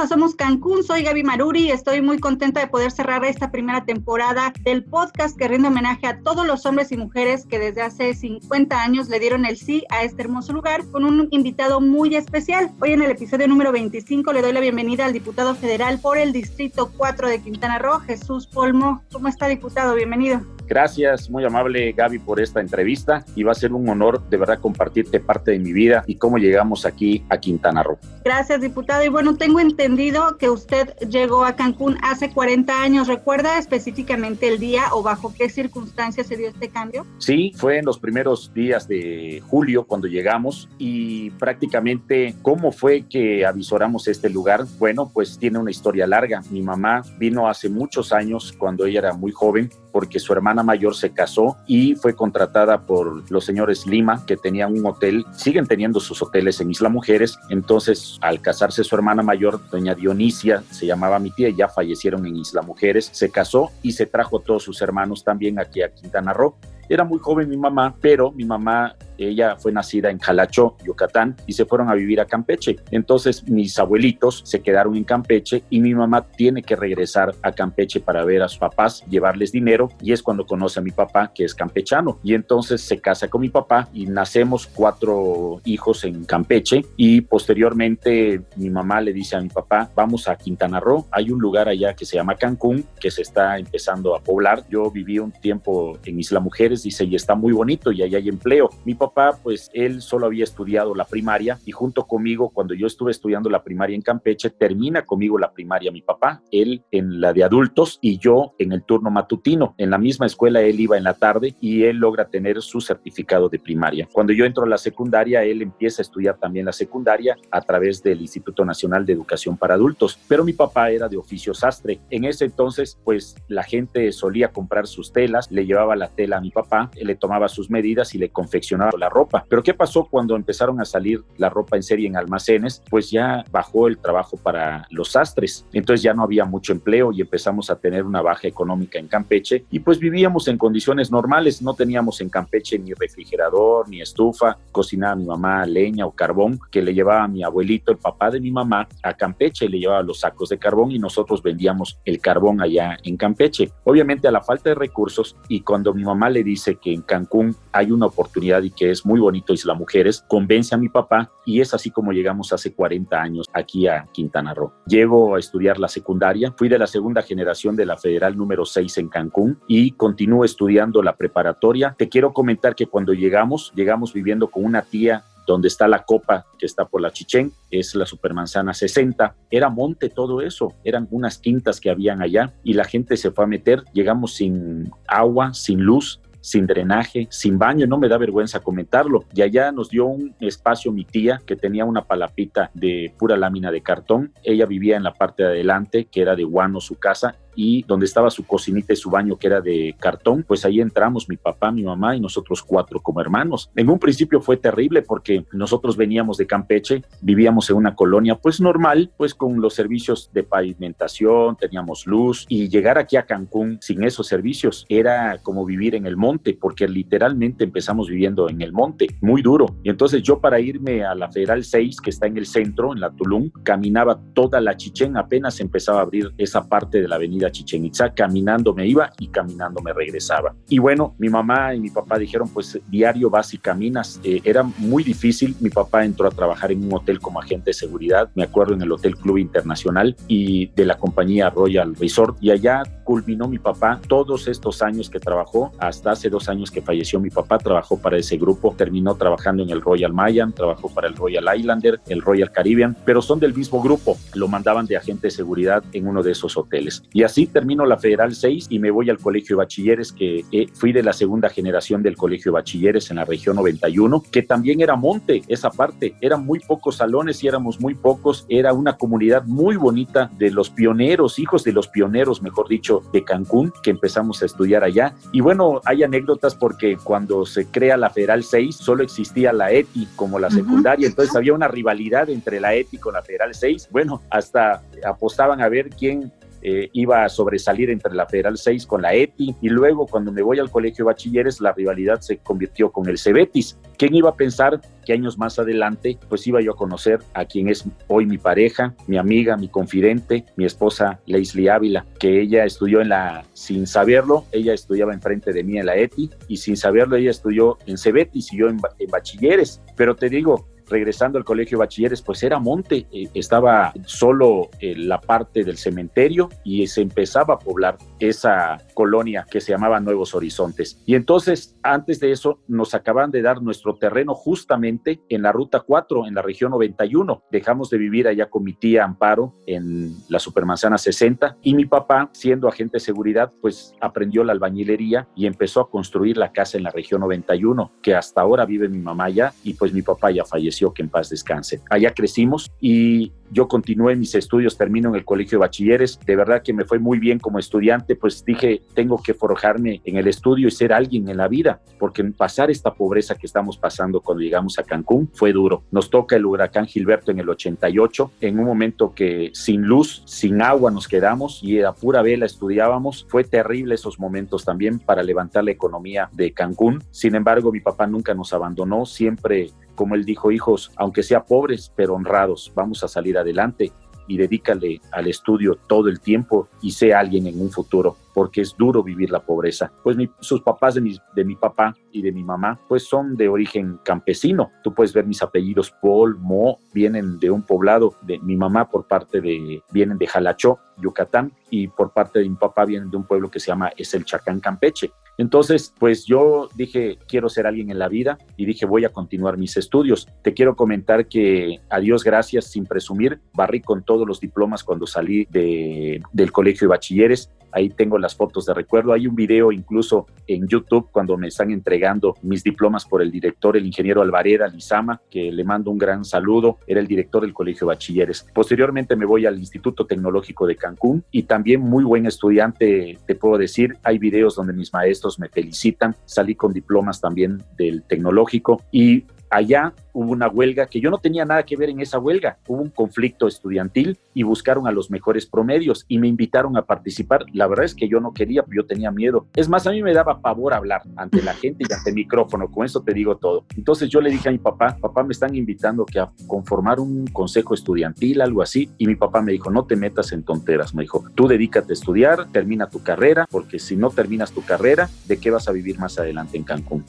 Bienvenidos a Somos Cancún, soy Gaby Maruri y estoy muy contenta de poder cerrar esta primera temporada del podcast que rinde homenaje a todos los hombres y mujeres que desde hace 50 años le dieron el sí a este hermoso lugar con un invitado muy especial. Hoy en el episodio número 25 le doy la bienvenida al diputado federal por el Distrito 4 de Quintana Roo, Jesús Polmo. ¿Cómo está, diputado? Bienvenido. Gracias, muy amable Gaby por esta entrevista y va a ser un honor de verdad compartirte parte de mi vida y cómo llegamos aquí a Quintana Roo. Gracias, diputado. Y bueno, tengo entendido que usted llegó a Cancún hace 40 años. ¿Recuerda específicamente el día o bajo qué circunstancias se dio este cambio? Sí, fue en los primeros días de julio cuando llegamos y prácticamente cómo fue que avisoramos este lugar. Bueno, pues tiene una historia larga. Mi mamá vino hace muchos años cuando ella era muy joven porque su hermana mayor se casó y fue contratada por los señores Lima, que tenían un hotel, siguen teniendo sus hoteles en Isla Mujeres. Entonces, al casarse su hermana mayor, doña Dionisia, se llamaba mi tía, ya fallecieron en Isla Mujeres, se casó y se trajo a todos sus hermanos también aquí a Quintana Roo. Era muy joven mi mamá, pero mi mamá ella fue nacida en Jalacho, Yucatán, y se fueron a vivir a Campeche. Entonces mis abuelitos se quedaron en Campeche y mi mamá tiene que regresar a Campeche para ver a sus papás, llevarles dinero, y es cuando conoce a mi papá, que es campechano. Y entonces se casa con mi papá y nacemos cuatro hijos en Campeche y posteriormente mi mamá le dice a mi papá, vamos a Quintana Roo, hay un lugar allá que se llama Cancún, que se está empezando a poblar. Yo viví un tiempo en Isla Mujeres, dice, y está muy bonito y allá hay empleo. Mi papá papá, pues él solo había estudiado la primaria y junto conmigo, cuando yo estuve estudiando la primaria en Campeche, termina conmigo la primaria mi papá, él en la de adultos y yo en el turno matutino. En la misma escuela él iba en la tarde y él logra tener su certificado de primaria. Cuando yo entro a la secundaria, él empieza a estudiar también la secundaria a través del Instituto Nacional de Educación para Adultos, pero mi papá era de oficio sastre. En ese entonces, pues la gente solía comprar sus telas, le llevaba la tela a mi papá, le tomaba sus medidas y le confeccionaba la ropa. Pero ¿qué pasó cuando empezaron a salir la ropa en serie en almacenes? Pues ya bajó el trabajo para los sastres. Entonces ya no había mucho empleo y empezamos a tener una baja económica en Campeche y pues vivíamos en condiciones normales. No teníamos en Campeche ni refrigerador ni estufa. Cocinaba mi mamá leña o carbón que le llevaba a mi abuelito, el papá de mi mamá, a Campeche. Le llevaba los sacos de carbón y nosotros vendíamos el carbón allá en Campeche. Obviamente a la falta de recursos y cuando mi mamá le dice que en Cancún hay una oportunidad y que es muy bonito Isla Mujeres, convence a mi papá y es así como llegamos hace 40 años aquí a Quintana Roo. Llego a estudiar la secundaria, fui de la segunda generación de la Federal número 6 en Cancún y continúo estudiando la preparatoria. Te quiero comentar que cuando llegamos, llegamos viviendo con una tía donde está la copa que está por la Chichén, es la Supermanzana 60. Era monte todo eso, eran unas quintas que habían allá y la gente se fue a meter. Llegamos sin agua, sin luz, sin drenaje, sin baño, no me da vergüenza comentarlo. Y allá nos dio un espacio mi tía que tenía una palapita de pura lámina de cartón. Ella vivía en la parte de adelante, que era de guano su casa, y donde estaba su cocinita y su baño que era de cartón, pues ahí entramos mi papá, mi mamá y nosotros cuatro como hermanos. En un principio fue terrible porque nosotros veníamos de Campeche, vivíamos en una colonia pues normal, pues con los servicios de pavimentación, teníamos luz y llegar aquí a Cancún sin esos servicios era como vivir en el monte porque literalmente empezamos viviendo en el monte, muy duro. Y entonces yo para irme a la Federal 6 que está en el centro, en la Tulum, caminaba toda la Chichén, apenas empezaba a abrir esa parte de la avenida Chichen Itza, caminando me iba y caminando me regresaba. Y bueno, mi mamá y mi papá dijeron, pues diario vas y caminas. Eh, era muy difícil. Mi papá entró a trabajar en un hotel como agente de seguridad, me acuerdo en el Hotel Club Internacional y de la compañía Royal Resort. Y allá culminó mi papá todos estos años que trabajó, hasta hace dos años que falleció mi papá, trabajó para ese grupo, terminó trabajando en el Royal Mayan, trabajó para el Royal Islander, el Royal Caribbean, pero son del mismo grupo, lo mandaban de agente de seguridad en uno de esos hoteles. Y así termino la Federal 6 y me voy al Colegio de Bachilleres, que eh, fui de la segunda generación del Colegio de Bachilleres en la región 91, que también era monte, esa parte. Eran muy pocos salones y éramos muy pocos. Era una comunidad muy bonita de los pioneros, hijos de los pioneros, mejor dicho, de Cancún, que empezamos a estudiar allá. Y bueno, hay anécdotas porque cuando se crea la Federal 6, solo existía la ETI como la secundaria, entonces había una rivalidad entre la ETI con la Federal 6. Bueno, hasta apostaban a ver quién eh, iba a sobresalir entre la Federal 6 con la ETI y luego cuando me voy al colegio bachilleres la rivalidad se convirtió con el Cebetis. ¿Quién iba a pensar que años más adelante pues iba yo a conocer a quien es hoy mi pareja, mi amiga, mi confidente, mi esposa Leslie Ávila, que ella estudió en la, sin saberlo, ella estudiaba enfrente de mí en la ETI y sin saberlo ella estudió en Cebetis y yo en bachilleres. Pero te digo, regresando al colegio de bachilleres, pues era monte, eh, estaba solo eh, la parte del cementerio y se empezaba a poblar esa colonia que se llamaba Nuevos Horizontes. Y entonces, antes de eso, nos acaban de dar nuestro terreno justamente en la ruta 4, en la región 91. Dejamos de vivir allá con mi tía Amparo en la Supermanzana 60 y mi papá, siendo agente de seguridad, pues aprendió la albañilería y empezó a construir la casa en la región 91, que hasta ahora vive mi mamá allá y pues mi papá ya falleció que en paz descanse. Allá crecimos y yo continué mis estudios, termino en el colegio de bachilleres. De verdad que me fue muy bien como estudiante, pues dije, tengo que forjarme en el estudio y ser alguien en la vida, porque pasar esta pobreza que estamos pasando cuando llegamos a Cancún fue duro. Nos toca el huracán Gilberto en el 88, en un momento que sin luz, sin agua nos quedamos y a pura vela estudiábamos. Fue terrible esos momentos también para levantar la economía de Cancún. Sin embargo, mi papá nunca nos abandonó, siempre como él dijo, hijos, aunque sea pobres, pero honrados, vamos a salir adelante y dedícale al estudio todo el tiempo y sea alguien en un futuro, porque es duro vivir la pobreza. Pues sus papás de mi, de mi papá y de mi mamá, pues son de origen campesino. Tú puedes ver mis apellidos Paul, Mo, vienen de un poblado de mi mamá por parte de, vienen de Jalachó, Yucatán, y por parte de mi papá vienen de un pueblo que se llama Es el Chacán, Campeche. Entonces, pues yo dije, quiero ser alguien en la vida y dije, voy a continuar mis estudios. Te quiero comentar que, a Dios gracias, sin presumir, barrí con todos los diplomas cuando salí de, del colegio de bachilleres. Ahí tengo las fotos de recuerdo. Hay un video incluso en YouTube cuando me están entregando mis diplomas por el director, el ingeniero Alvareda Lizama, que le mando un gran saludo. Era el director del colegio bachilleres. Posteriormente me voy al Instituto Tecnológico de Cancún y también muy buen estudiante, te puedo decir. Hay videos donde mis maestros me felicitan. Salí con diplomas también del tecnológico y allá hubo una huelga que yo no tenía nada que ver en esa huelga. Hubo un conflicto estudiantil y buscaron a los mejores promedios y me invitaron a participar. La verdad es que yo no quería, yo tenía miedo. Es más, a mí me daba pavor hablar ante la gente y ante el micrófono. Con eso te digo todo. Entonces yo le dije a mi papá, papá, me están invitando a conformar un consejo estudiantil, algo así. Y mi papá me dijo, no te metas en tonteras. Me dijo, tú dedícate a estudiar, termina tu carrera, porque si no terminas tu carrera, ¿de qué vas a vivir más adelante en Cancún?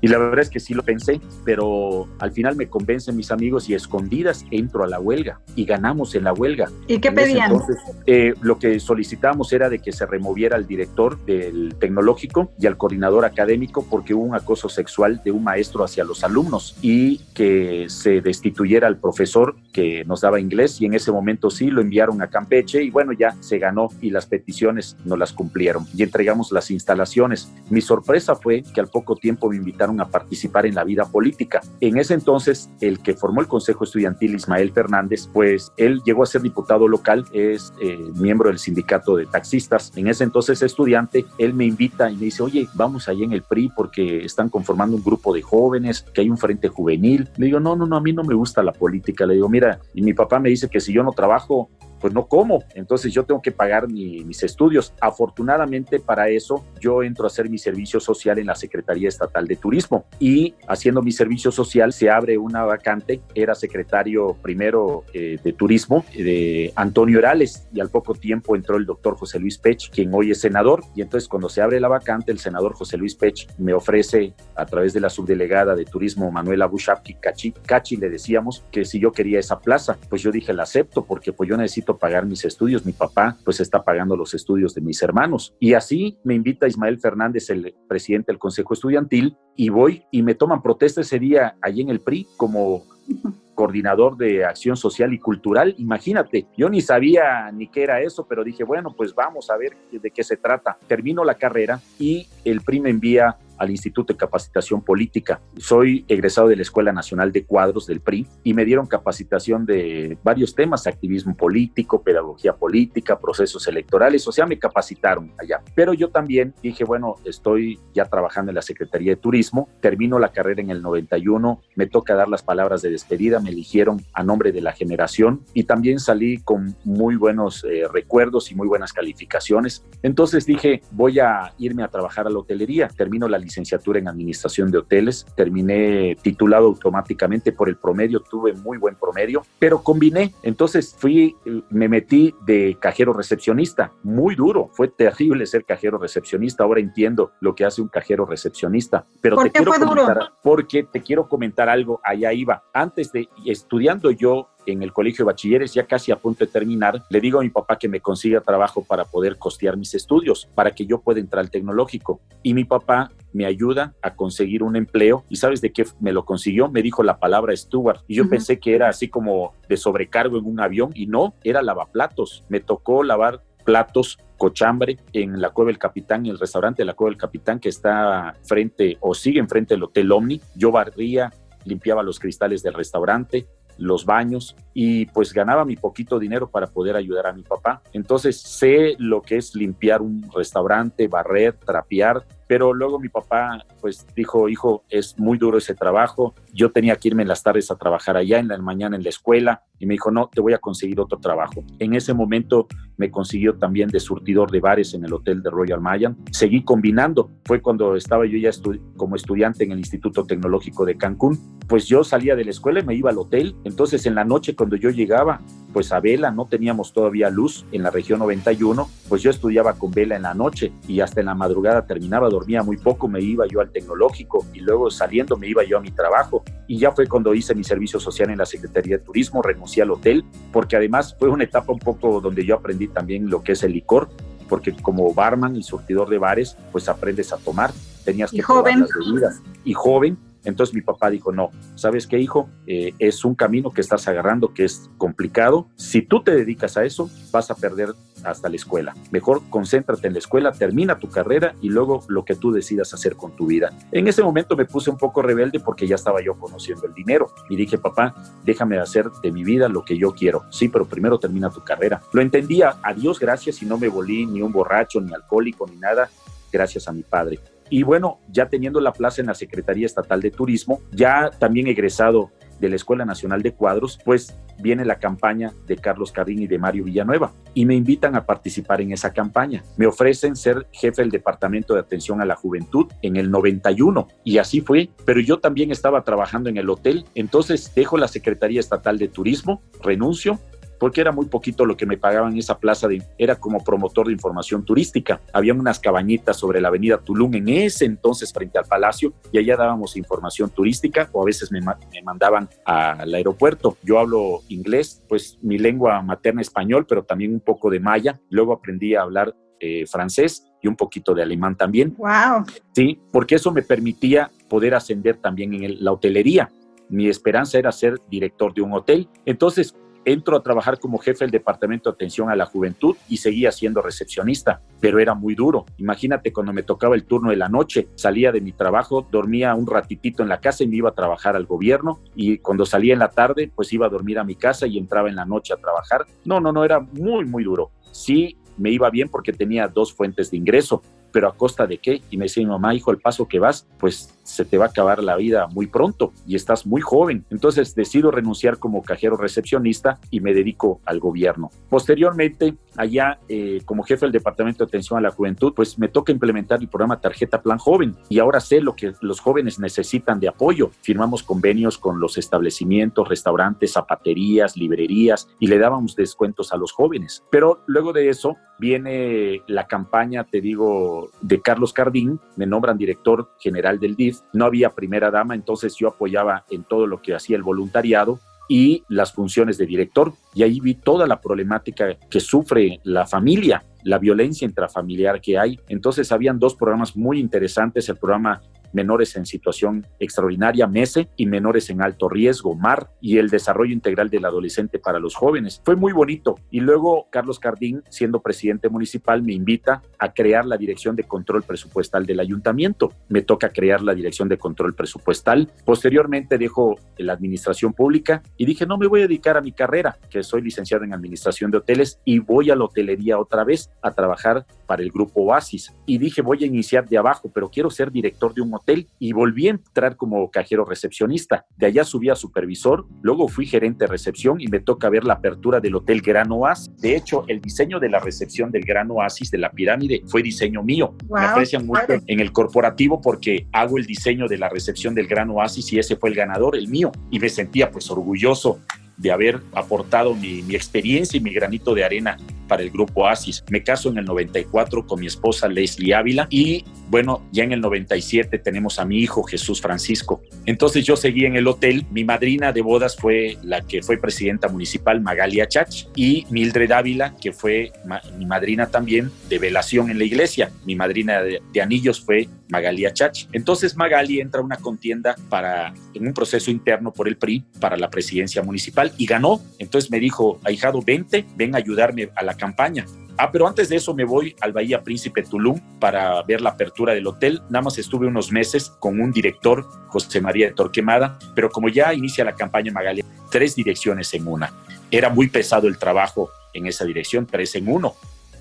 Y la verdad es que sí lo pensé, pero al final me convencen mis amigos y escondidas entro a la huelga y ganamos en la huelga. ¿Y qué pedían? Entonces, eh, lo que solicitamos era de que se removiera al director del tecnológico y al coordinador académico porque hubo un acoso sexual de un maestro hacia los alumnos y que se destituyera al profesor que nos daba inglés y en ese momento sí lo enviaron a Campeche y bueno, ya se ganó y las peticiones no las cumplieron y entregamos las instalaciones. Mi sorpresa fue que al poco tiempo me invitaron a participar en la vida política. En ese entonces, el que formó el Consejo Estudiantil, Ismael Fernández, pues él llegó a ser diputado local, es eh, miembro del sindicato de taxistas. En ese entonces, estudiante, él me invita y me dice, oye, vamos ahí en el PRI porque están conformando un grupo de jóvenes, que hay un frente juvenil. Le digo, no, no, no, a mí no me gusta la política. Le digo, mira, y mi papá me dice que si yo no trabajo, pues no como, entonces yo tengo que pagar mis estudios. Afortunadamente para eso yo entro a hacer mi servicio social en la Secretaría Estatal de Turismo. Y haciendo mi servicio social se abre una vacante, era secretario primero eh, de Turismo de Antonio Orales y al poco tiempo entró el doctor José Luis Pech, quien hoy es senador. Y entonces cuando se abre la vacante el senador José Luis Pech me ofrece a través de la subdelegada de Turismo Manuela Bushapki Cachi, Cachi le decíamos que si yo quería esa plaza, pues yo dije la acepto porque pues yo necesito pagar mis estudios, mi papá pues está pagando los estudios de mis hermanos. Y así me invita Ismael Fernández, el presidente del Consejo Estudiantil, y voy y me toman protesta ese día allí en el PRI como coordinador de acción social y cultural. Imagínate, yo ni sabía ni qué era eso, pero dije, bueno, pues vamos a ver de qué se trata. Termino la carrera y el PRI me envía al Instituto de Capacitación Política. Soy egresado de la Escuela Nacional de Cuadros del PRI y me dieron capacitación de varios temas, activismo político, pedagogía política, procesos electorales, o sea, me capacitaron allá. Pero yo también dije, bueno, estoy ya trabajando en la Secretaría de Turismo, termino la carrera en el 91, me toca dar las palabras de despedida, me eligieron a nombre de la generación y también salí con muy buenos eh, recuerdos y muy buenas calificaciones. Entonces dije, voy a irme a trabajar a la hotelería, termino la licenciatura en administración de hoteles, terminé titulado automáticamente por el promedio, tuve muy buen promedio, pero combiné, entonces fui, me metí de cajero recepcionista, muy duro, fue terrible ser cajero recepcionista, ahora entiendo lo que hace un cajero recepcionista, pero te quiero comentar, porque te quiero comentar algo, allá iba, antes de estudiando yo en el colegio de bachilleres, ya casi a punto de terminar, le digo a mi papá que me consiga trabajo para poder costear mis estudios, para que yo pueda entrar al tecnológico. Y mi papá me ayuda a conseguir un empleo. ¿Y sabes de qué me lo consiguió? Me dijo la palabra Stuart. Y yo pensé que era así como de sobrecargo en un avión y no, era lavaplatos. Me tocó lavar platos cochambre en la Cueva del Capitán, en el restaurante de la Cueva del Capitán que está frente o sigue enfrente del Hotel Omni. Yo barría, limpiaba los cristales del restaurante, los baños y pues ganaba mi poquito dinero para poder ayudar a mi papá. Entonces sé lo que es limpiar un restaurante, barrer, trapear, pero luego mi papá pues dijo, hijo, es muy duro ese trabajo, yo tenía que irme en las tardes a trabajar allá, en la mañana en la escuela, y me dijo, no, te voy a conseguir otro trabajo. En ese momento me consiguió también de surtidor de bares en el hotel de Royal Mayan. Seguí combinando, fue cuando estaba yo ya como estudiante en el Instituto Tecnológico de Cancún, pues yo salía de la escuela y me iba al hotel, entonces en la noche cuando yo llegaba, pues a vela, no teníamos todavía luz en la región 91, pues yo estudiaba con vela en la noche y hasta en la madrugada terminaba, dormía muy poco, me iba yo al tecnológico y luego saliendo me iba yo a mi trabajo. Y ya fue cuando hice mi servicio social en la Secretaría de Turismo, renuncié al hotel, porque además fue una etapa un poco donde yo aprendí también lo que es el licor, porque como barman y surtidor de bares, pues aprendes a tomar, tenías que probar las bebidas. Y joven, entonces mi papá dijo, no, ¿sabes qué, hijo? Eh, es un camino que estás agarrando que es complicado. Si tú te dedicas a eso, vas a perder hasta la escuela. Mejor concéntrate en la escuela, termina tu carrera y luego lo que tú decidas hacer con tu vida. En ese momento me puse un poco rebelde porque ya estaba yo conociendo el dinero y dije, papá, déjame hacer de mi vida lo que yo quiero. Sí, pero primero termina tu carrera. Lo entendía, a Dios gracias y no me volví ni un borracho, ni alcohólico, ni nada, gracias a mi padre. Y bueno, ya teniendo la plaza en la Secretaría Estatal de Turismo, ya también egresado de la Escuela Nacional de Cuadros, pues viene la campaña de Carlos Carrín y de Mario Villanueva. Y me invitan a participar en esa campaña. Me ofrecen ser jefe del Departamento de Atención a la Juventud en el 91 y así fue, pero yo también estaba trabajando en el hotel, entonces dejo la Secretaría Estatal de Turismo, renuncio porque era muy poquito lo que me pagaban en esa plaza, de, era como promotor de información turística. Había unas cabañitas sobre la avenida Tulum en ese entonces frente al palacio y allá dábamos información turística o a veces me, me mandaban al aeropuerto. Yo hablo inglés, pues mi lengua materna español, pero también un poco de maya. Luego aprendí a hablar eh, francés y un poquito de alemán también. Wow. Sí, porque eso me permitía poder ascender también en la hotelería. Mi esperanza era ser director de un hotel. Entonces, entro a trabajar como jefe del Departamento de Atención a la Juventud y seguía siendo recepcionista, pero era muy duro. Imagínate cuando me tocaba el turno de la noche, salía de mi trabajo, dormía un ratitito en la casa y me iba a trabajar al gobierno y cuando salía en la tarde, pues iba a dormir a mi casa y entraba en la noche a trabajar. No, no, no, era muy, muy duro. Sí, me iba bien porque tenía dos fuentes de ingreso, pero a costa de qué? Y me decía mi mamá, hijo, el paso que vas, pues se te va a acabar la vida muy pronto y estás muy joven. Entonces decido renunciar como cajero recepcionista y me dedico al gobierno. Posteriormente, allá eh, como jefe del Departamento de Atención a la Juventud, pues me toca implementar el programa Tarjeta Plan Joven y ahora sé lo que los jóvenes necesitan de apoyo. Firmamos convenios con los establecimientos, restaurantes, zapaterías, librerías y le dábamos descuentos a los jóvenes. Pero luego de eso viene la campaña, te digo, de Carlos Cardín, me nombran director general del DIF no había primera dama, entonces yo apoyaba en todo lo que hacía el voluntariado y las funciones de director. Y ahí vi toda la problemática que sufre la familia, la violencia intrafamiliar que hay. Entonces habían dos programas muy interesantes, el programa menores en situación extraordinaria, MESE, y menores en alto riesgo, MAR, y el desarrollo integral del adolescente para los jóvenes. Fue muy bonito. Y luego Carlos Cardín, siendo presidente municipal, me invita a crear la Dirección de Control Presupuestal del Ayuntamiento. Me toca crear la Dirección de Control Presupuestal. Posteriormente dejo la administración pública y dije, no me voy a dedicar a mi carrera, que soy licenciado en administración de hoteles, y voy a la hotelería otra vez a trabajar para el grupo Oasis. Y dije, voy a iniciar de abajo, pero quiero ser director de un hotel. Y volví a entrar como cajero recepcionista. De allá subí a supervisor, luego fui gerente de recepción y me toca ver la apertura del Hotel Gran Oasis. De hecho, el diseño de la recepción del Gran Oasis de la pirámide fue diseño mío. me aprecian mucho en el corporativo porque hago el diseño de la recepción del Gran Oasis y ese fue el ganador, el mío. Y me sentía pues orgulloso de haber aportado mi, experiencia y mi granito de arena para el grupo ASIS. Me caso en el 94 con mi esposa Leslie Ávila y bueno, ya en el 97 tenemos a mi hijo Jesús Francisco. Entonces yo seguí en el hotel. Mi madrina de bodas fue la que fue presidenta municipal Magalia Chach y Mildred Ávila, que fue mi madrina también de velación en la iglesia. Mi madrina de anillos fue Magalia Chach. Entonces Magali entra a una contienda para, en un proceso interno por el PRI para la presidencia municipal y ganó. Entonces me dijo, ahijado, vente, ven a ayudarme a la campaña. Ah, pero antes de eso me voy al Bahía Príncipe Tulum para ver la apertura del hotel. Nada más estuve unos meses con un director, José María de Torquemada, pero como ya inicia la campaña Magali, tres direcciones en una. Era muy pesado el trabajo en esa dirección, tres en uno.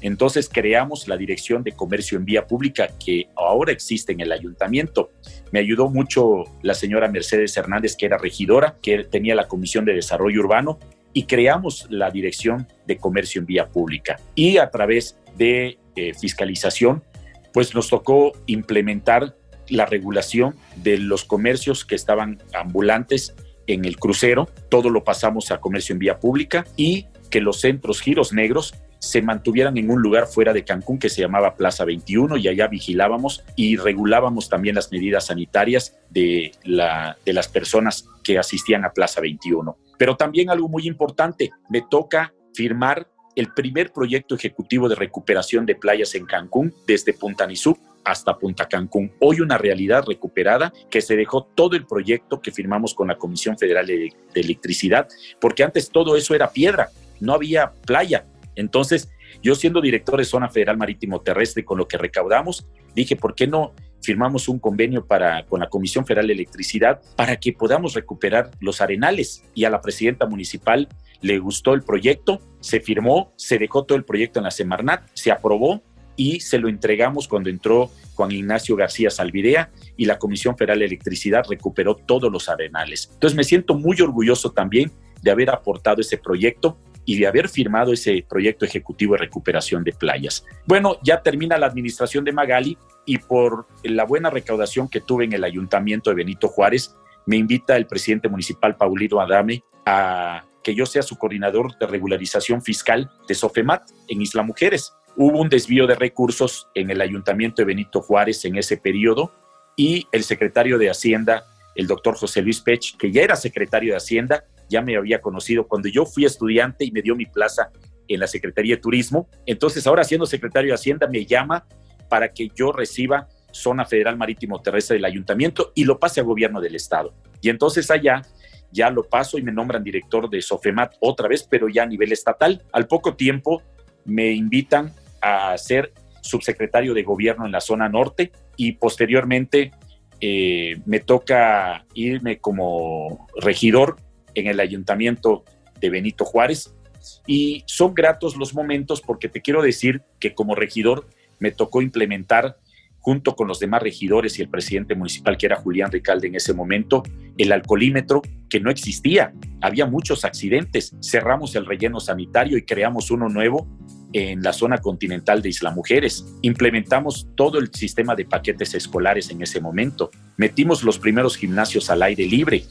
Entonces creamos la Dirección de Comercio en Vía Pública que ahora existe en el ayuntamiento. Me ayudó mucho la señora Mercedes Hernández, que era regidora, que tenía la Comisión de Desarrollo Urbano, y creamos la Dirección de Comercio en Vía Pública. Y a través de eh, fiscalización, pues nos tocó implementar la regulación de los comercios que estaban ambulantes en el crucero. Todo lo pasamos a comercio en vía pública y que los centros giros negros se mantuvieran en un lugar fuera de Cancún que se llamaba Plaza 21 y allá vigilábamos y regulábamos también las medidas sanitarias de, la, de las personas que asistían a Plaza 21. Pero también algo muy importante, me toca firmar el primer proyecto ejecutivo de recuperación de playas en Cancún desde Punta Nizuc hasta Punta Cancún. Hoy una realidad recuperada que se dejó todo el proyecto que firmamos con la Comisión Federal de, de Electricidad, porque antes todo eso era piedra, no había playa, entonces, yo siendo director de Zona Federal Marítimo Terrestre, con lo que recaudamos, dije, ¿por qué no firmamos un convenio para, con la Comisión Federal de Electricidad para que podamos recuperar los arenales? Y a la presidenta municipal le gustó el proyecto, se firmó, se dejó todo el proyecto en la Semarnat, se aprobó y se lo entregamos cuando entró Juan Ignacio García Salvidea y la Comisión Federal de Electricidad recuperó todos los arenales. Entonces me siento muy orgulloso también de haber aportado ese proyecto y de haber firmado ese proyecto ejecutivo de recuperación de playas. Bueno, ya termina la administración de Magali y por la buena recaudación que tuve en el ayuntamiento de Benito Juárez, me invita el presidente municipal Paulino Adame a que yo sea su coordinador de regularización fiscal de Sofemat en Isla Mujeres. Hubo un desvío de recursos en el ayuntamiento de Benito Juárez en ese periodo y el secretario de Hacienda, el doctor José Luis Pech, que ya era secretario de Hacienda, ya me había conocido cuando yo fui estudiante y me dio mi plaza en la Secretaría de Turismo. Entonces, ahora siendo secretario de Hacienda, me llama para que yo reciba zona federal marítimo terrestre del ayuntamiento y lo pase a gobierno del estado. Y entonces allá ya lo paso y me nombran director de Sofemat otra vez, pero ya a nivel estatal. Al poco tiempo me invitan a ser subsecretario de gobierno en la zona norte y posteriormente eh, me toca irme como regidor en el ayuntamiento de Benito Juárez. Y son gratos los momentos porque te quiero decir que como regidor me tocó implementar junto con los demás regidores y el presidente municipal, que era Julián Ricalde en ese momento, el alcoholímetro que no existía. Había muchos accidentes. Cerramos el relleno sanitario y creamos uno nuevo en la zona continental de Isla Mujeres. Implementamos todo el sistema de paquetes escolares en ese momento. Metimos los primeros gimnasios al aire libre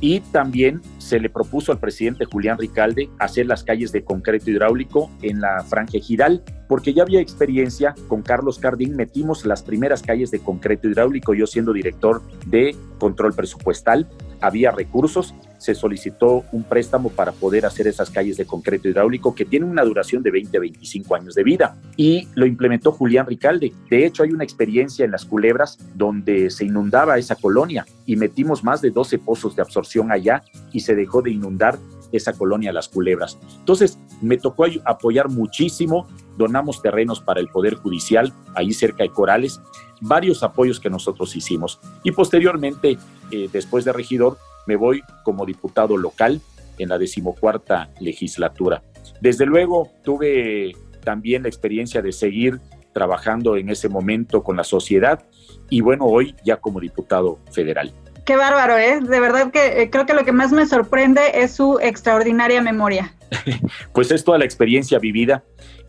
y también se le propuso al presidente Julián Ricalde hacer las calles de concreto hidráulico en la franja ejidal, porque ya había experiencia con Carlos Cardín, metimos las primeras calles de concreto hidráulico, yo siendo director de control presupuestal, había recursos se solicitó un préstamo para poder hacer esas calles de concreto hidráulico que tienen una duración de 20 a 25 años de vida y lo implementó Julián Ricalde. De hecho, hay una experiencia en las culebras donde se inundaba esa colonia y metimos más de 12 pozos de absorción allá y se dejó de inundar esa colonia Las Culebras. Entonces, me tocó apoyar muchísimo, donamos terrenos para el Poder Judicial, ahí cerca de Corales, varios apoyos que nosotros hicimos. Y posteriormente, eh, después de regidor, me voy como diputado local en la decimocuarta legislatura. Desde luego, tuve también la experiencia de seguir trabajando en ese momento con la sociedad y bueno, hoy ya como diputado federal. Qué bárbaro, ¿eh? De verdad que eh, creo que lo que más me sorprende es su extraordinaria memoria. pues es toda la experiencia vivida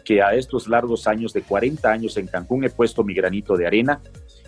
que a estos largos años de 40 años en Cancún he puesto mi granito de arena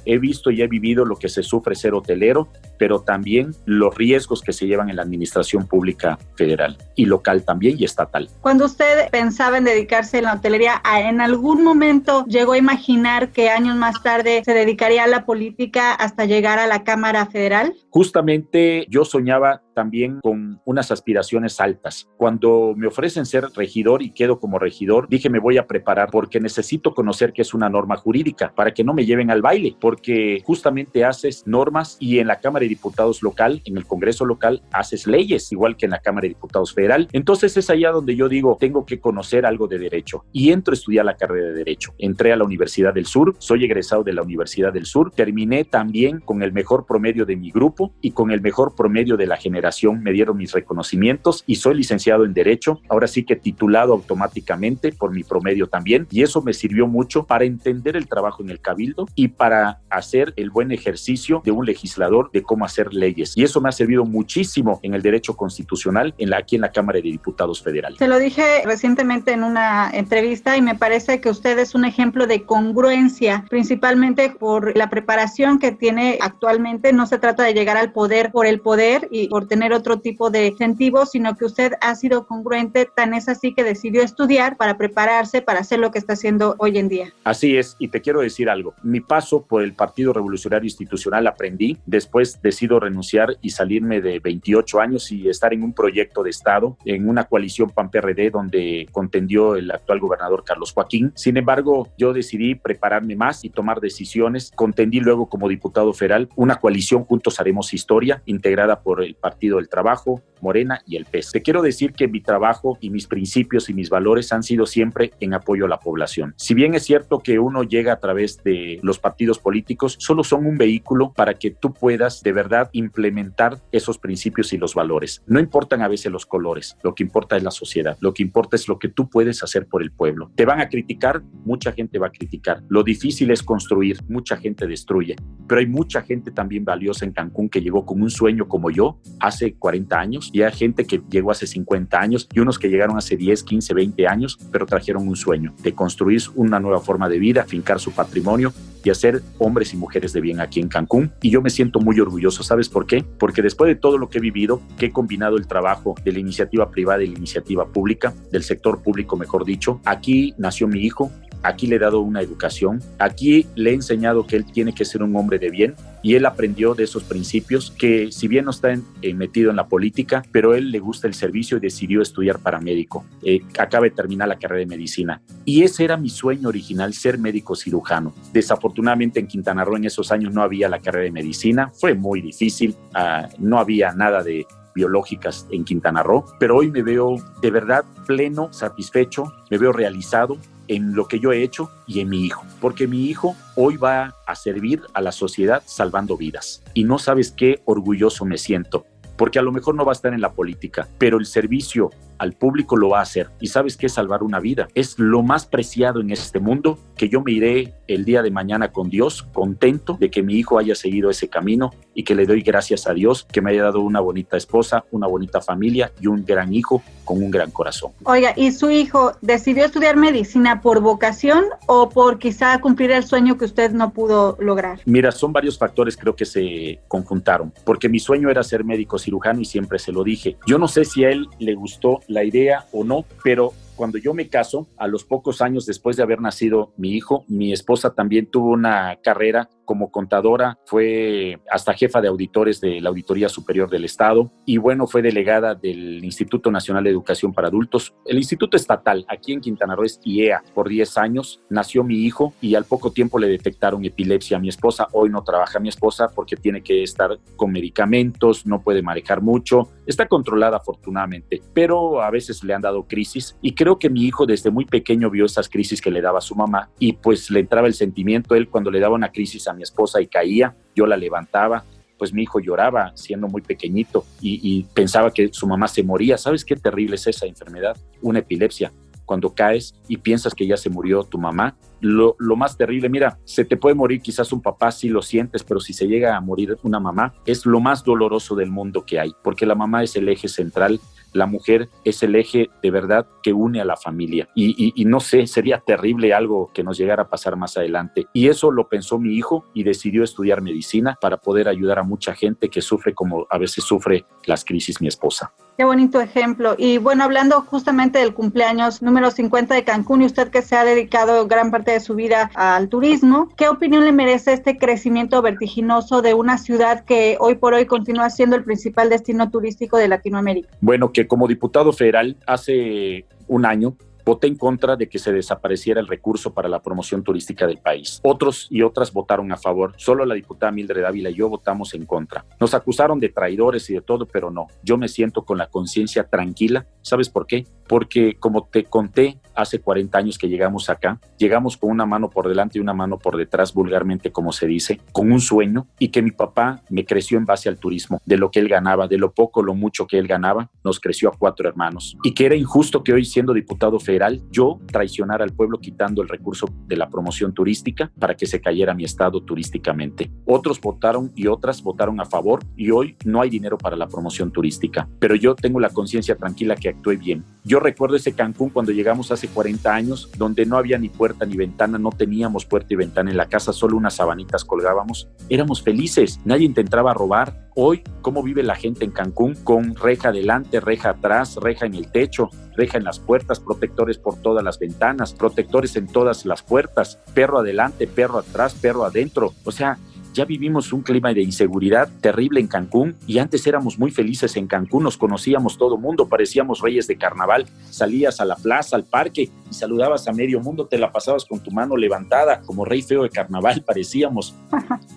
he visto y he vivido lo que se sufre ser hotelero, pero también los riesgos que se llevan en la administración pública federal y local también y estatal. Cuando usted pensaba en dedicarse en la hotelería, ¿en algún momento llegó a imaginar que años más tarde se dedicaría a la política hasta llegar a la Cámara Federal? Justamente yo soñaba también con unas aspiraciones altas. Cuando me ofrecen ser regidor y quedo como regidor, dije me voy a preparar porque necesito conocer qué es una norma jurídica para que no me lleven al baile, porque justamente haces normas y en la Cámara de Diputados local, en el Congreso local, haces leyes, igual que en la Cámara de Diputados federal. Entonces es allá donde yo digo, tengo que conocer algo de derecho y entro a estudiar la carrera de derecho. Entré a la Universidad del Sur, soy egresado de la Universidad del Sur, terminé también con el mejor promedio de mi grupo y con el mejor promedio de la generación me dieron mis reconocimientos y soy licenciado en Derecho, ahora sí que titulado automáticamente por mi promedio también, y eso me sirvió mucho para entender el trabajo en el cabildo y para hacer el buen ejercicio de un legislador de cómo hacer leyes. Y eso me ha servido muchísimo en el derecho constitucional en la, aquí en la Cámara de Diputados Federal. Se lo dije recientemente en una entrevista y me parece que usted es un ejemplo de congruencia, principalmente por la preparación que tiene actualmente. No se trata de llegar al poder por el poder y por tener otro tipo de incentivos, sino que usted ha sido congruente, tan es así que decidió estudiar para prepararse para hacer lo que está haciendo hoy en día. Así es, y te quiero decir algo, mi paso por el Partido Revolucionario Institucional aprendí, después decido renunciar y salirme de 28 años y estar en un proyecto de Estado, en una coalición PAN-PRD donde contendió el actual gobernador Carlos Joaquín. Sin embargo, yo decidí prepararme más y tomar decisiones. Contendí luego como diputado federal una coalición Juntos Haremos Historia, integrada por el Partido del Trabajo, Morena y el PES. Te quiero decir que mi trabajo y mis principios y mis valores han sido siempre en apoyo a la población. Si bien es cierto que uno llega a través de los partidos políticos, solo son un vehículo para que tú puedas de verdad implementar esos principios y los valores. No importan a veces los colores, lo que importa es la sociedad, lo que importa es lo que tú puedes hacer por el pueblo. Te van a criticar, mucha gente va a criticar. Lo difícil es construir, mucha gente destruye, pero hay mucha gente también valiosa en Cancún que llegó con un sueño como yo hace 40 años y hay gente que llegó hace 50 años y unos que llegaron hace 10, 15, 20 años, pero trajeron un sueño de construir una nueva forma de vida, fincar su patrimonio y hacer hombres y mujeres de bien aquí en Cancún. Y yo me siento muy orgulloso, ¿sabes por qué? Porque después de todo lo que he vivido, que he combinado el trabajo de la iniciativa privada y la iniciativa pública, del sector público, mejor dicho, aquí nació mi hijo, aquí le he dado una educación, aquí le he enseñado que él tiene que ser un hombre de bien y él aprendió de esos principios que si bien no está eh, metido en la política, pero él le gusta el servicio y decidió estudiar para médico. Eh, acaba de terminar la carrera de medicina. Y ese era mi sueño original, ser médico cirujano. Desafortunadamente en Quintana Roo en esos años no había la carrera de medicina, fue muy difícil, ah, no había nada de biológicas en Quintana Roo, pero hoy me veo de verdad pleno, satisfecho, me veo realizado en lo que yo he hecho y en mi hijo, porque mi hijo hoy va a servir a la sociedad salvando vidas. Y no sabes qué orgulloso me siento, porque a lo mejor no va a estar en la política, pero el servicio al público lo va a hacer. Y sabes que salvar una vida es lo más preciado en este mundo, que yo me iré el día de mañana con Dios, contento de que mi hijo haya seguido ese camino y que le doy gracias a Dios que me haya dado una bonita esposa, una bonita familia y un gran hijo con un gran corazón. Oiga, ¿y su hijo decidió estudiar medicina por vocación o por quizá cumplir el sueño que usted no pudo lograr? Mira, son varios factores creo que se conjuntaron, porque mi sueño era ser médico cirujano y siempre se lo dije. Yo no sé si a él le gustó la idea o no, pero cuando yo me caso, a los pocos años después de haber nacido mi hijo, mi esposa también tuvo una carrera como contadora, fue hasta jefa de auditores de la Auditoría Superior del Estado y bueno, fue delegada del Instituto Nacional de Educación para Adultos. El Instituto Estatal aquí en Quintana Roo es IEA por 10 años. Nació mi hijo y al poco tiempo le detectaron epilepsia a mi esposa. Hoy no trabaja mi esposa porque tiene que estar con medicamentos, no puede manejar mucho. Está controlada afortunadamente, pero a veces le han dado crisis y creo que mi hijo desde muy pequeño vio esas crisis que le daba su mamá y pues le entraba el sentimiento. Él cuando le daba una crisis a mi esposa y caía, yo la levantaba, pues mi hijo lloraba siendo muy pequeñito y, pensaba que su mamá se moría. ¿Sabes qué terrible es esa enfermedad? Una epilepsia. Cuando caes y piensas que ya se murió tu mamá, lo, más terrible, mira, se te puede morir quizás un papá si lo sientes, pero si se llega a morir una mamá, es lo más doloroso del mundo que hay, porque la mamá es el eje central la mujer es el eje de verdad que une a la familia. Y, no sé, sería terrible algo que nos llegara a pasar más adelante. Y eso lo pensó mi hijo y decidió estudiar medicina para poder ayudar a mucha gente que sufre como a veces sufre las crisis mi esposa. Qué bonito ejemplo. Y bueno, hablando justamente del cumpleaños número 50 de Cancún y usted que se ha dedicado gran parte de su vida al turismo, ¿qué opinión le merece este crecimiento vertiginoso de una ciudad que hoy por hoy continúa siendo el principal destino turístico de Latinoamérica? Bueno, que como diputado federal hace un año voté en contra de que se desapareciera el recurso para la promoción turística del país. Otros y otras votaron a favor. Solo la diputada Mildred Ávila y yo votamos en contra. Nos acusaron de traidores y de todo, pero no. Yo me siento con la conciencia tranquila. ¿Sabes por qué? Porque como te conté hace 40 años que llegamos acá, llegamos con una mano por delante y una mano por detrás, vulgarmente como se dice, con un sueño y que mi papá me creció en base al turismo, de lo que él ganaba, de lo poco, lo mucho que él ganaba, nos creció a cuatro hermanos. Y que era injusto que hoy siendo diputado federal, yo traicionar al pueblo quitando el recurso de la promoción turística para que se cayera mi estado turísticamente. Otros votaron y otras votaron a favor y hoy no hay dinero para la promoción turística, pero yo tengo la conciencia tranquila que actué bien. Yo recuerdo ese Cancún cuando llegamos hace 40 años, donde no había ni puerta ni ventana, no teníamos puerta y ventana en la casa, solo unas sabanitas colgábamos. Éramos felices, nadie intentaba robar. Hoy, ¿cómo vive la gente en Cancún? Con reja adelante, reja atrás, reja en el techo, reja en las puertas, protectores por todas las ventanas, protectores en todas las puertas, perro adelante, perro atrás, perro adentro. O sea, ya vivimos un clima de inseguridad terrible en Cancún y antes éramos muy felices en Cancún, nos conocíamos todo mundo, parecíamos reyes de carnaval, salías a la plaza, al parque y saludabas a medio mundo, te la pasabas con tu mano levantada, como rey feo de carnaval parecíamos.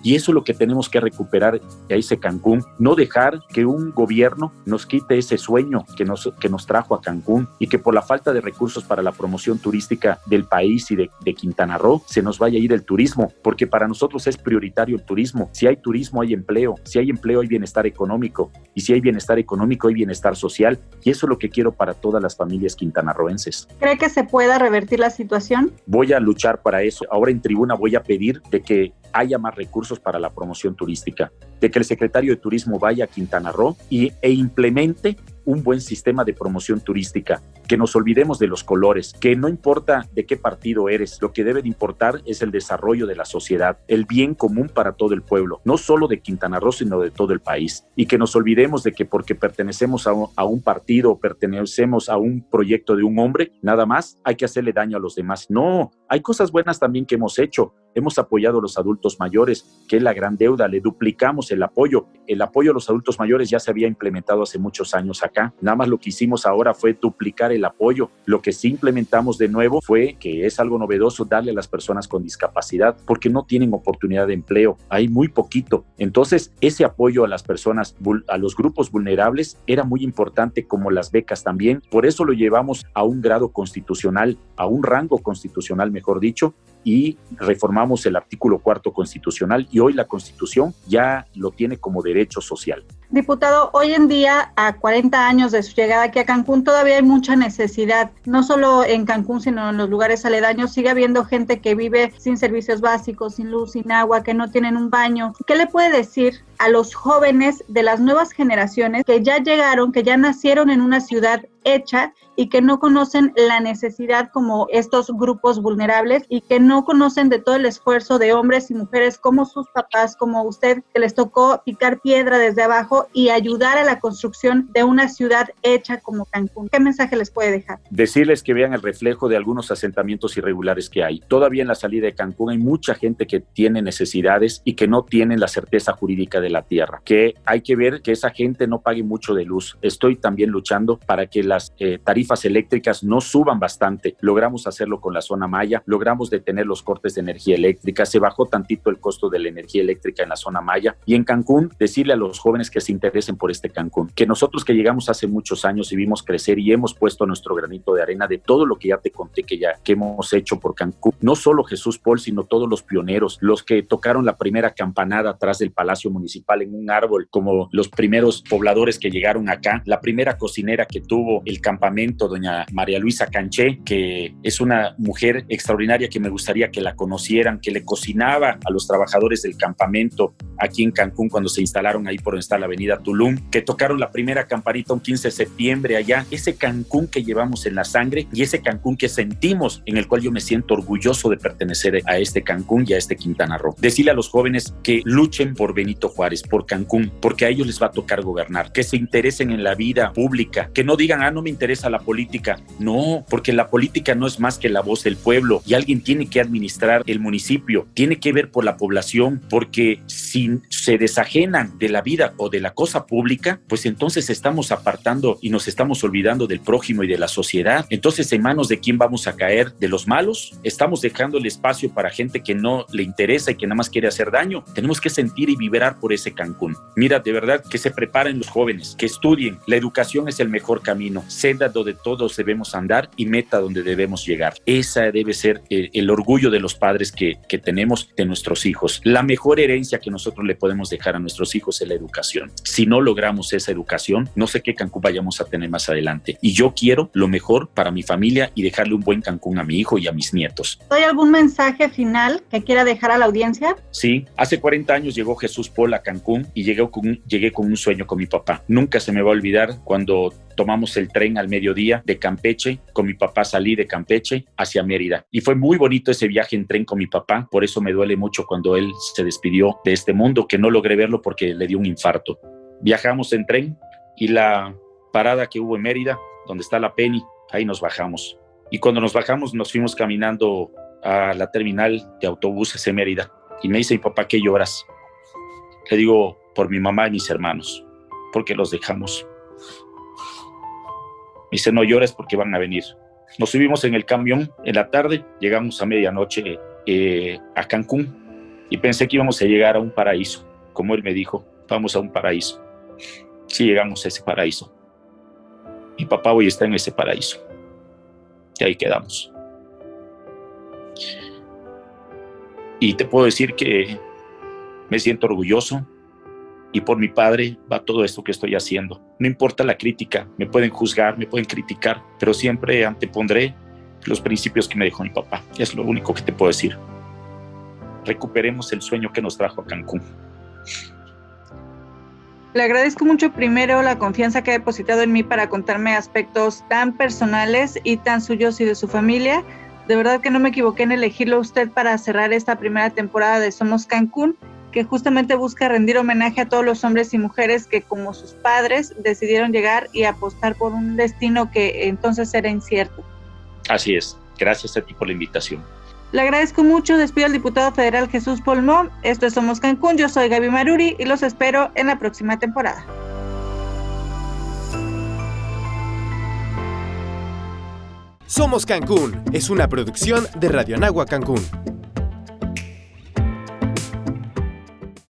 Y eso es lo que tenemos que recuperar a ese Cancún, no dejar que un gobierno nos quite ese sueño que nos, que nos trajo a Cancún y que por la falta de recursos para la promoción turística del país y de, de Quintana Roo se nos vaya a ir el turismo, porque para nosotros es prioritario el turismo. Si hay turismo, hay empleo. Si hay empleo, hay bienestar económico. Y si hay bienestar económico, hay bienestar social. Y eso es lo que quiero para todas las familias quintanarroenses. ¿Cree que se pueda revertir la situación? Voy a luchar para eso. Ahora en tribuna voy a pedir de que haya más recursos para la promoción turística, de que el secretario de Turismo vaya a Quintana Roo y, e implemente un buen sistema de promoción turística, que nos olvidemos de los colores, que no importa de qué partido eres, lo que debe de importar es el desarrollo de la sociedad, el bien común para todo el pueblo, no solo de Quintana Roo, sino de todo el país. Y que nos olvidemos de que porque pertenecemos a un, partido o pertenecemos a un proyecto de un hombre, nada más hay que hacerle daño a los demás. No, hay cosas buenas también que hemos hecho. Hemos apoyado a los adultos mayores, que es la gran deuda, le duplicamos el apoyo. El apoyo a los adultos mayores ya se había implementado hace muchos años acá Nada más lo que hicimos ahora fue duplicar el apoyo. Lo que sí implementamos de nuevo fue, que es algo novedoso, darle a las personas con discapacidad, porque no tienen oportunidad de empleo. Hay muy poquito. Entonces, ese apoyo a las personas, a los grupos vulnerables, era muy importante, como las becas también. Por eso lo llevamos a un grado constitucional, a un rango constitucional, mejor dicho, y reformamos el artículo cuarto constitucional y hoy la constitución ya lo tiene como derecho social. Diputado, hoy en día, a 40 años de su llegada aquí a Cancún, todavía hay mucha necesidad, no solo en Cancún, sino en los lugares aledaños. Sigue habiendo gente que vive sin servicios básicos, sin luz, sin agua, que no tienen un baño. ¿Qué le puede decir a los jóvenes de las nuevas generaciones que ya llegaron, que ya nacieron en una ciudad hecha y que no conocen la necesidad como estos grupos vulnerables y que no conocen de todo el esfuerzo de hombres y mujeres como sus papás, como usted, que les tocó picar piedra desde abajo y ayudar a la construcción de una ciudad hecha como Cancún. ¿Qué mensaje les puede dejar? Decirles que vean el reflejo de algunos asentamientos irregulares que hay. Todavía en la salida de Cancún hay mucha gente que tiene necesidades y que no tienen la certeza jurídica de la tierra, que hay que ver que esa gente no pague mucho de luz. Estoy también luchando para que las eh, tarifas eléctricas no suban bastante. Logramos hacerlo con la zona Maya, logramos detener los cortes de energía eléctrica, se bajó tantito el costo de la energía eléctrica en la zona Maya y en Cancún decirle a los jóvenes que se interesen por este Cancún, que nosotros que llegamos hace muchos años y vimos crecer y hemos puesto nuestro granito de arena de todo lo que ya te conté que ya que hemos hecho por Cancún, no solo Jesús Paul, sino todos los pioneros, los que tocaron la primera campanada atrás del Palacio Municipal en un árbol, como los primeros pobladores que llegaron acá, la primera cocinera que tuvo el campamento, doña María Luisa Canché, que es una mujer extraordinaria que me gustaría que la conocieran, que le cocinaba a los trabajadores del campamento aquí en Cancún cuando se instalaron ahí por donde está la Tulum, que tocaron la primera campanita un 15 de septiembre allá, ese Cancún que llevamos en la sangre y ese Cancún que sentimos, en el cual yo me siento orgulloso de pertenecer a este Cancún y a este Quintana Roo. Decirle a los jóvenes que luchen por Benito Juárez, por Cancún, porque a ellos les va a tocar gobernar, que se interesen en la vida pública, que no digan, ah, no me interesa la política. No, porque la política no es más que la voz del pueblo y alguien tiene que administrar el municipio, tiene que ver por la población, porque si se desajenan de la vida o de la cosa pública, pues entonces estamos apartando y nos estamos olvidando del prójimo y de la sociedad. Entonces, ¿en manos de quién vamos a caer? ¿De los malos? Estamos dejando el espacio para gente que no le interesa y que nada más quiere hacer daño. Tenemos que sentir y vibrar por ese Cancún. Mira, de verdad, que se preparen los jóvenes, que estudien. La educación es el mejor camino, senda donde todos debemos andar y meta donde debemos llegar. Esa debe ser el, el orgullo de los padres que, que tenemos de nuestros hijos. La mejor herencia que nosotros le podemos dejar a nuestros hijos es la educación. Si no logramos esa educación, no sé qué Cancún vayamos a tener más adelante. Y yo quiero lo mejor para mi familia y dejarle un buen Cancún a mi hijo y a mis nietos. ¿Hay algún mensaje final que quiera dejar a la audiencia? Sí, hace 40 años llegó Jesús Paul a Cancún y llegué con, llegué con un sueño con mi papá. Nunca se me va a olvidar cuando tomamos el tren al mediodía de Campeche, con mi papá salí de Campeche hacia Mérida. Y fue muy bonito ese viaje en tren con mi papá, por eso me duele mucho cuando él se despidió de este mundo, que no logré verlo porque le dio un infarto. Viajamos en tren y la parada que hubo en Mérida, donde está la Penny, ahí nos bajamos. Y cuando nos bajamos nos fuimos caminando a la terminal de autobuses en Mérida. Y me dice mi papá, ¿qué lloras? Le digo, por mi mamá y mis hermanos, porque los dejamos. Me dice, no llores porque van a venir. Nos subimos en el camión en la tarde, llegamos a medianoche eh, a Cancún y pensé que íbamos a llegar a un paraíso. Como él me dijo, vamos a un paraíso. Sí llegamos a ese paraíso. Mi papá hoy está en ese paraíso. Y ahí quedamos. Y te puedo decir que me siento orgulloso y por mi padre va todo esto que estoy haciendo. No importa la crítica, me pueden juzgar, me pueden criticar, pero siempre antepondré los principios que me dejó mi papá. Es lo único que te puedo decir. Recuperemos el sueño que nos trajo a Cancún. Le agradezco mucho primero la confianza que ha depositado en mí para contarme aspectos tan personales y tan suyos y de su familia. De verdad que no me equivoqué en elegirlo a usted para cerrar esta primera temporada de Somos Cancún, que justamente busca rendir homenaje a todos los hombres y mujeres que como sus padres decidieron llegar y apostar por un destino que entonces era incierto. Así es. Gracias a ti por la invitación. Le agradezco mucho. Despido al diputado federal Jesús Polmón. Esto es Somos Cancún. Yo soy Gaby Maruri y los espero en la próxima temporada. Somos Cancún es una producción de Radio Nagua Cancún.